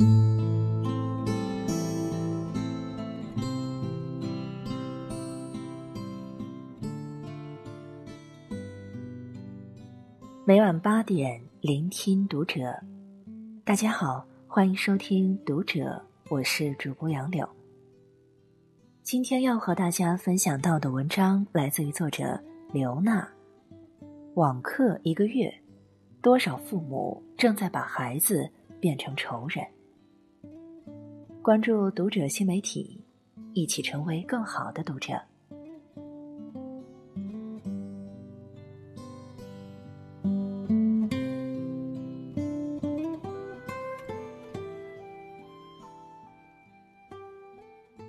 每晚八点，聆听读者。大家好，欢迎收听《读者》，我是主播杨柳。今天要和大家分享到的文章来自于作者刘娜。网课一个月，多少父母正在把孩子变成仇人？关注《读者》新媒体，一起成为更好的读者。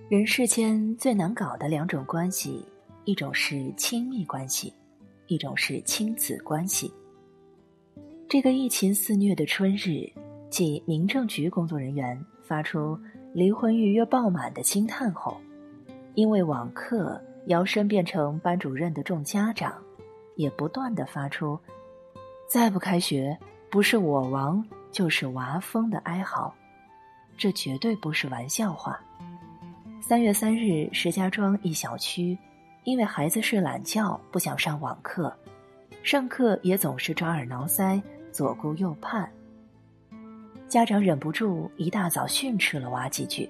人世间最难搞的两种关系，一种是亲密关系，一种是亲子关系。这个疫情肆虐的春日，即民政局工作人员发出离婚预约爆满的惊叹后，因为网课摇身变成班主任的众家长，也不断的发出“再不开学，不是我亡就是娃疯”的哀嚎。这绝对不是玩笑话。三月三日，石家庄一小区，因为孩子睡懒觉不想上网课，上课也总是抓耳挠腮，左顾右盼。家长忍不住一大早训斥了娃几句，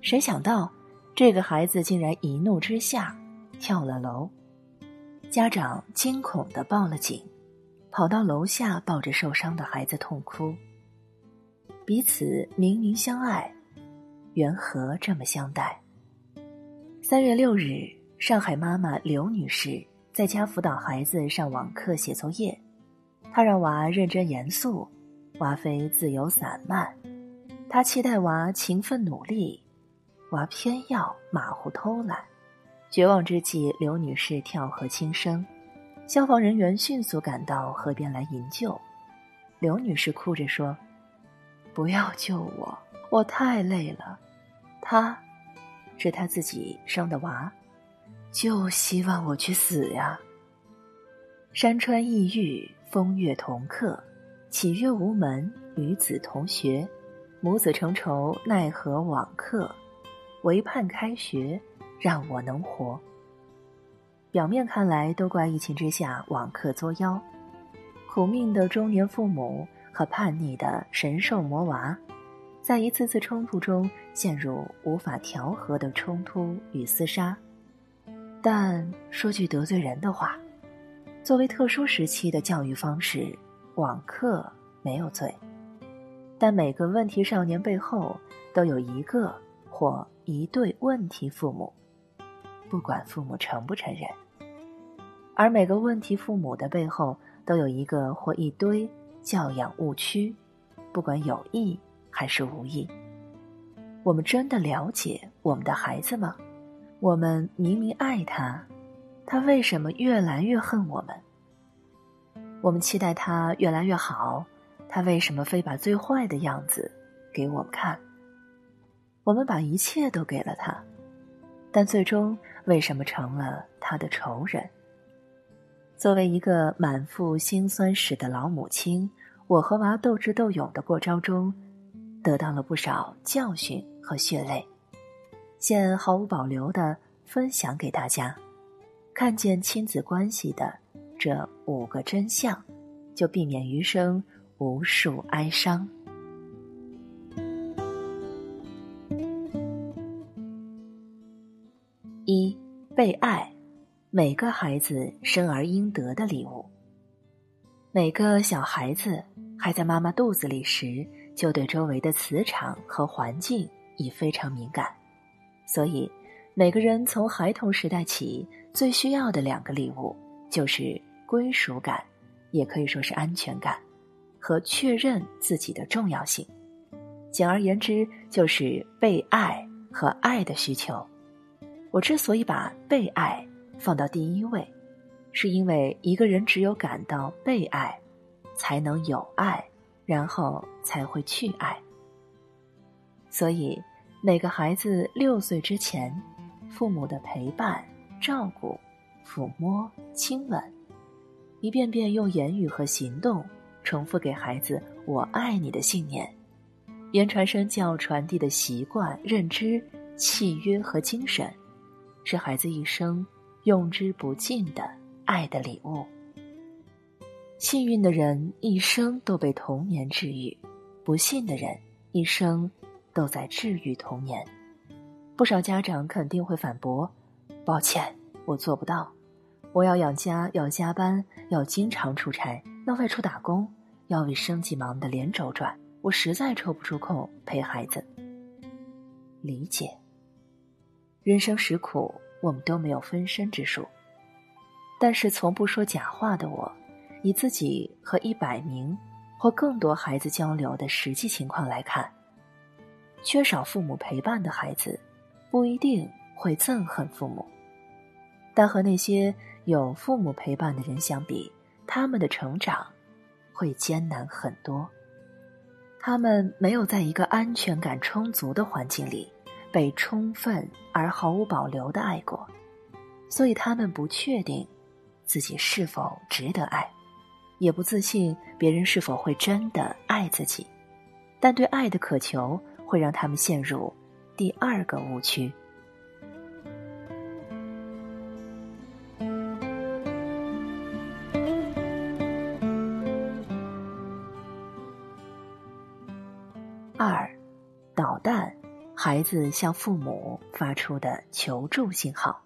谁想到这个孩子竟然一怒之下跳了楼。家长惊恐的报了警，跑到楼下抱着受伤的孩子痛哭。彼此明明相爱。缘何这么相待？三月六日，上海妈妈刘女士在家辅导孩子上网课写作业，她让娃认真严肃，娃非自由散漫；她期待娃勤奋努力，娃偏要马虎偷懒。绝望之际，刘女士跳河轻生，消防人员迅速赶到河边来营救。刘女士哭着说：“不要救我，我太累了。”他，是他自己生的娃，就希望我去死呀。山川异域，风月同客，启月无门，与子同学，母子成仇，奈何网课？唯盼开学，让我能活。表面看来，都怪疫情之下网课作妖，苦命的中年父母和叛逆的神兽魔娃。在一次次冲突中陷入无法调和的冲突与厮杀，但说句得罪人的话，作为特殊时期的教育方式，网课没有罪。但每个问题少年背后都有一个或一对问题父母，不管父母承不承认；而每个问题父母的背后都有一个或一堆教养误区，不管有意。还是无意。我们真的了解我们的孩子吗？我们明明爱他，他为什么越来越恨我们？我们期待他越来越好，他为什么非把最坏的样子给我们看？我们把一切都给了他，但最终为什么成了他的仇人？作为一个满腹辛酸史的老母亲，我和娃斗智斗勇的过招中。得到了不少教训和血泪，现毫无保留的分享给大家。看见亲子关系的这五个真相，就避免余生无数哀伤。一被爱，每个孩子生而应得的礼物。每个小孩子还在妈妈肚子里时。就对周围的磁场和环境已非常敏感，所以每个人从孩童时代起最需要的两个礼物就是归属感，也可以说是安全感，和确认自己的重要性。简而言之，就是被爱和爱的需求。我之所以把被爱放到第一位，是因为一个人只有感到被爱，才能有爱。然后才会去爱。所以，每个孩子六岁之前，父母的陪伴、照顾、抚摸、亲吻，一遍遍用言语和行动重复给孩子“我爱你”的信念，言传身教传递的习惯、认知、契约和精神，是孩子一生用之不尽的爱的礼物。幸运的人一生都被童年治愈，不幸的人一生都在治愈童年。不少家长肯定会反驳：“抱歉，我做不到。我要养家，要加班，要经常出差，要外出打工，要为生计忙得连轴转。我实在抽不出空陪孩子。”理解。人生实苦，我们都没有分身之术。但是从不说假话的我，以自己和一百名或更多孩子交流的实际情况来看，缺少父母陪伴的孩子。不一定会憎恨父母，但和那些有父母陪伴的人相比，他们的成长会艰难很多。他们没有在一个安全感充足的环境里被充分而毫无保留的爱过，所以他们不确定自己是否值得爱，也不自信别人是否会真的爱自己。但对爱的渴求会让他们陷入。第二个误区。孩子向父母发出的求助信号。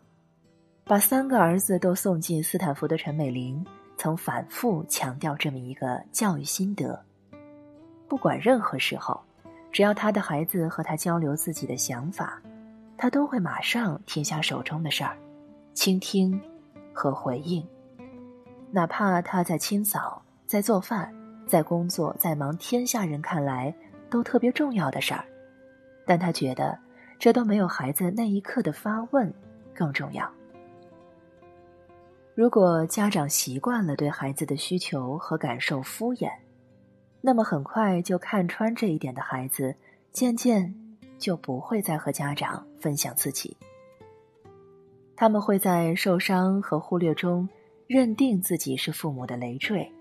把三个儿子都送进斯坦福的陈美玲，曾反复强调这么一个教育心得：不管任何时候。只要他的孩子和他交流自己的想法，他都会马上停下手中的事儿，倾听和回应。哪怕他在清扫、在做饭、在工作、在忙天下人看来都特别重要的事儿，但他觉得这都没有孩子那一刻的发问更重要。如果家长习惯了对孩子的需求和感受敷衍，那么很快就看穿这一点的孩子，渐渐就不会再和家长分享自己。他们会在受伤和忽略中，认定自己是父母的累赘，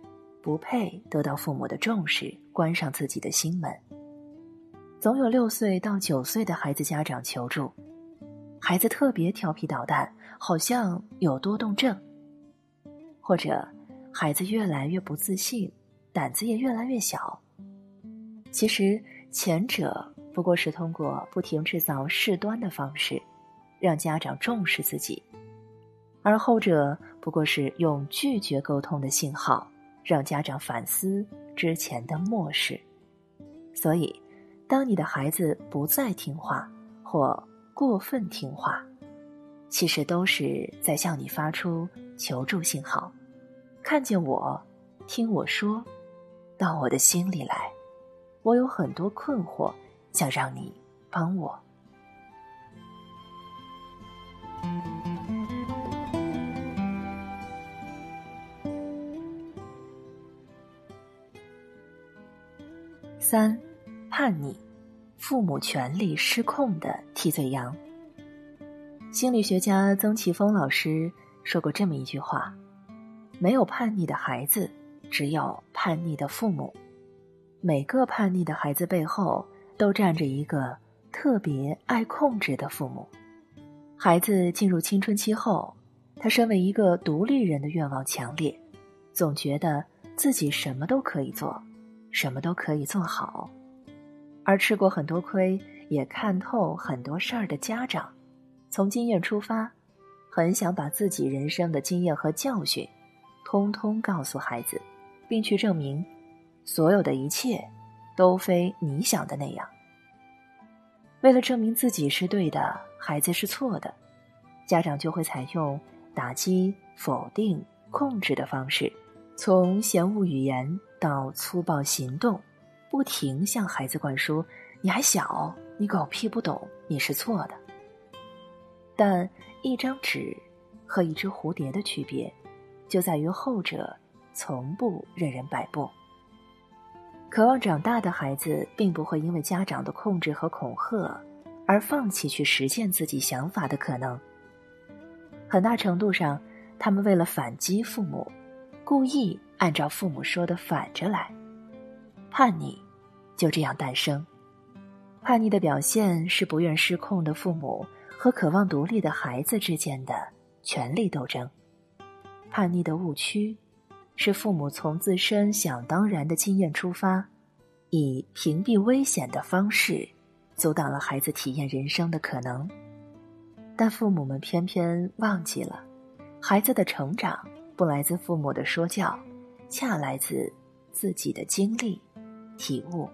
不配得到父母的重视，关上自己的心门。总有六岁到九岁的孩子家长求助，孩子特别调皮捣蛋，好像有多动症，或者孩子越来越不自信。胆子也越来越小。其实前者不过是通过不停制造事端的方式，让家长重视自己；而后者不过是用拒绝沟通的信号，让家长反思之前的漠视。所以，当你的孩子不再听话或过分听话，其实都是在向你发出求助信号。看见我，听我说。到我的心里来，我有很多困惑，想让你帮我。三，叛逆，父母权力失控的替罪羊。心理学家曾奇峰老师说过这么一句话：没有叛逆的孩子。只有叛逆的父母，每个叛逆的孩子背后都站着一个特别爱控制的父母。孩子进入青春期后，他身为一个独立人的愿望强烈，总觉得自己什么都可以做，什么都可以做好。而吃过很多亏，也看透很多事儿的家长，从经验出发，很想把自己人生的经验和教训，通通告诉孩子。并去证明，所有的一切都非你想的那样。为了证明自己是对的，孩子是错的，家长就会采用打击、否定、控制的方式，从嫌恶语言到粗暴行动，不停向孩子灌输：“你还小，你狗屁不懂，你是错的。”但一张纸和一只蝴蝶的区别，就在于后者。从不任人摆布。渴望长大的孩子，并不会因为家长的控制和恐吓而放弃去实现自己想法的可能。很大程度上，他们为了反击父母，故意按照父母说的反着来，叛逆就这样诞生。叛逆的表现是不愿失控的父母和渴望独立的孩子之间的权力斗争。叛逆的误区是父母从自身想当然的经验出发，以屏蔽危险的方式，阻挡了孩子体验人生的可能。但父母们偏偏忘记了，孩子的成长不来自父母的说教，恰来自自己的经历、体悟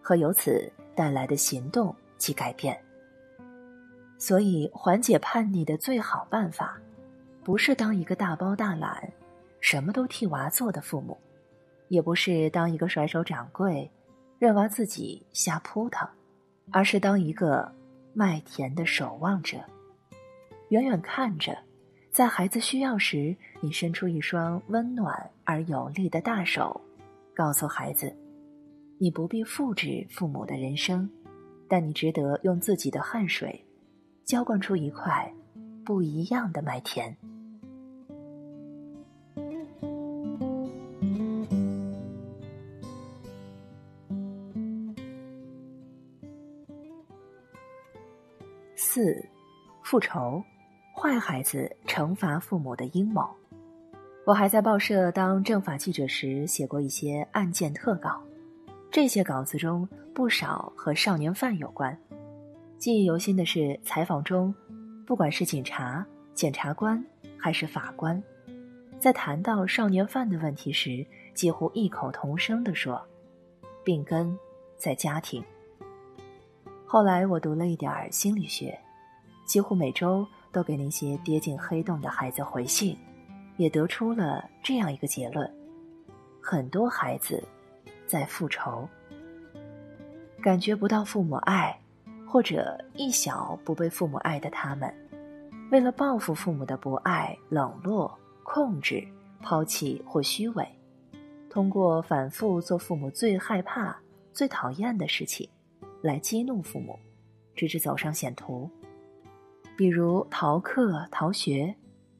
和由此带来的行动及改变。所以，缓解叛逆的最好办法，不是当一个大包大揽、什么都替娃做的父母，也不是当一个甩手掌柜，任娃自己瞎扑腾，而是当一个麦田的守望者。远远看着，在孩子需要时，你伸出一双温暖而有力的大手，告诉孩子：“你不必复制父母的人生，但你值得用自己的汗水，浇灌出一块不一样的麦田。”四，复仇。坏孩子惩罚父母的阴谋。我还在报社当政法记者时，写过一些案件特稿。这些稿子中不少和少年犯有关。记忆犹新的是，采访中，不管是警察、检察官还是法官，在谈到少年犯的问题时，几乎异口同声地说：“病根在家庭。”后来我读了一点儿心理学，几乎每周。都给那些跌进黑洞的孩子回信，也得出了这样一个结论：很多孩子在复仇，感觉不到父母爱，或者一小不被父母爱的他们，为了报复父母的不爱、冷落、控制、抛弃或虚伪，通过反复做父母最害怕、最讨厌的事情，来激怒父母，直至走上险途。比如逃课、逃学、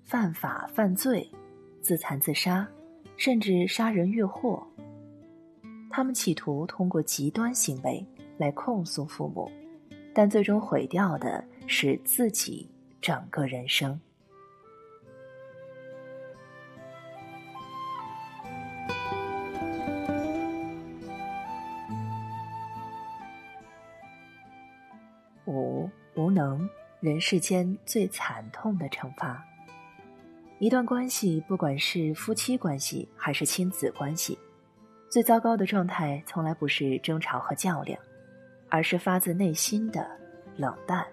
犯法犯罪、自残自杀，甚至杀人越货。他们企图通过极端行为来控诉父母，但最终毁掉的是自己整个人生。五无能。人世间最惨痛的惩罚。一段关系，不管是夫妻关系还是亲子关系，最糟糕的状态从来不是争吵和较量，而是发自内心的冷淡。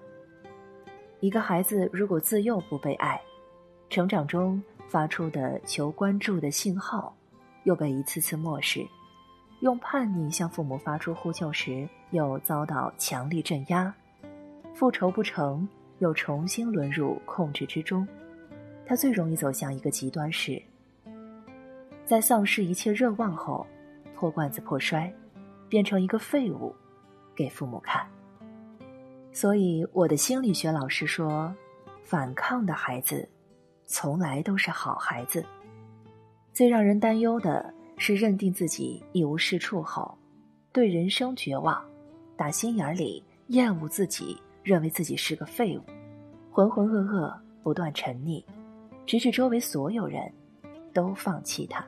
一个孩子如果自幼不被爱，成长中发出的求关注的信号，又被一次次漠视，用叛逆向父母发出呼救时，又遭到强力镇压。复仇不成，又重新沦入控制之中，他最容易走向一个极端是，在丧失一切热望后，破罐子破摔，变成一个废物，给父母看。所以我的心理学老师说，反抗的孩子，从来都是好孩子。最让人担忧的是，认定自己一无是处后，对人生绝望，打心眼里厌恶自己。认为自己是个废物，浑浑噩噩，不断沉溺，直至周围所有人都放弃他。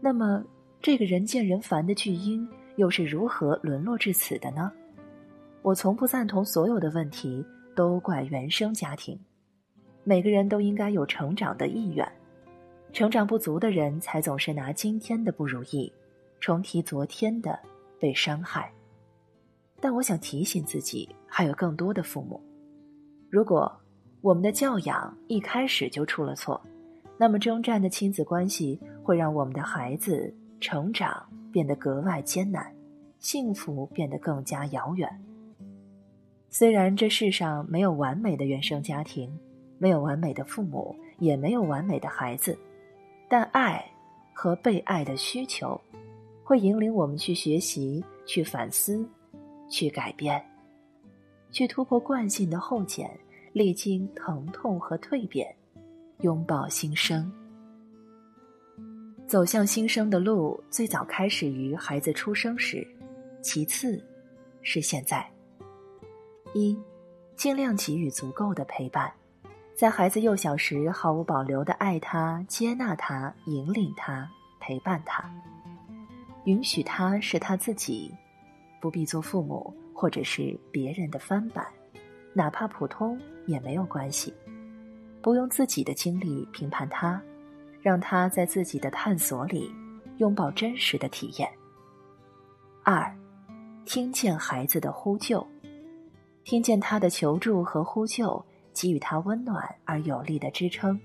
那么，这个人见人烦的巨婴又是如何沦落至此的呢？我从不赞同所有的问题都怪原生家庭。每个人都应该有成长的意愿，成长不足的人才总是拿今天的不如意重提昨天的被伤害。但我想提醒自己，还有更多的父母：如果我们的教养一开始就出了错，那么征战的亲子关系会让我们的孩子成长变得格外艰难，幸福变得更加遥远。虽然这世上没有完美的原生家庭，没有完美的父母，也没有完美的孩子，但爱和被爱的需求，会引领我们去学习，去反思。去改变，去突破惯性的后茧，历经疼痛和蜕变，拥抱新生。走向新生的路，最早开始于孩子出生时，其次是现在。一，尽量给予足够的陪伴，在孩子幼小时毫无保留的爱他、接纳他、引领他、陪伴他，允许他是他自己，不必做父母或者是别人的翻版，哪怕普通也没有关系，不用自己的经历评判他，让他在自己的探索里拥抱真实的体验。二，听见孩子的呼救，听见他的求助和呼救，给予他温暖而有力的支撑，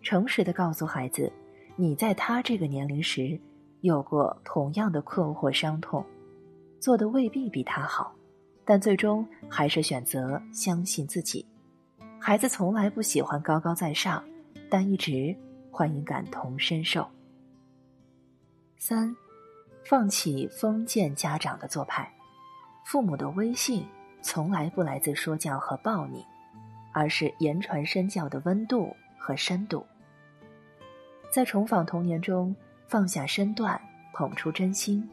诚实的告诉孩子，你在他这个年龄时有过同样的困惑伤痛，做的未必比他好，但最终还是选择相信自己。孩子从来不喜欢高高在上，但一直欢迎感同身受。三。放弃封建家长的做派，父母的威信从来不来自说教和暴力，而是言传身教的温度和深度。在重访童年中，放下身段，捧出真心，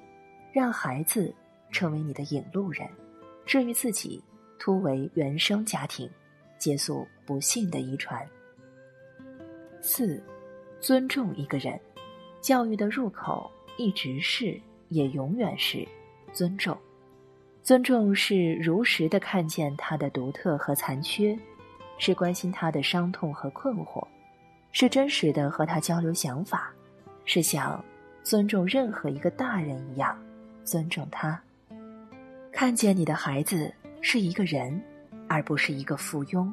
让孩子成为你的引路人。至于自己，突围原生家庭，结束不幸的遗传。四，尊重一个人，教育的入口。一直是，也永远是尊重。尊重是如实的看见他的独特和残缺，是关心他的伤痛和困惑，是真实的和他交流想法，是像尊重任何一个大人一样尊重他。看见你的孩子是一个人，而不是一个附庸，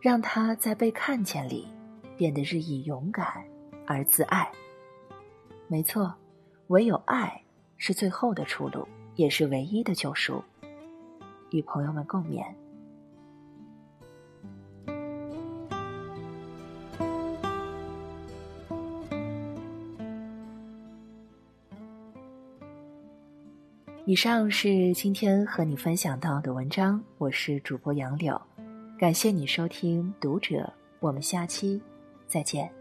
让他在被看见里变得日益勇敢而自爱。没错。唯有爱是最后的出路，也是唯一的救赎。与朋友们共勉。以上是今天和你分享到的文章，我是主播杨柳，感谢你收听《读者》，我们下期再见。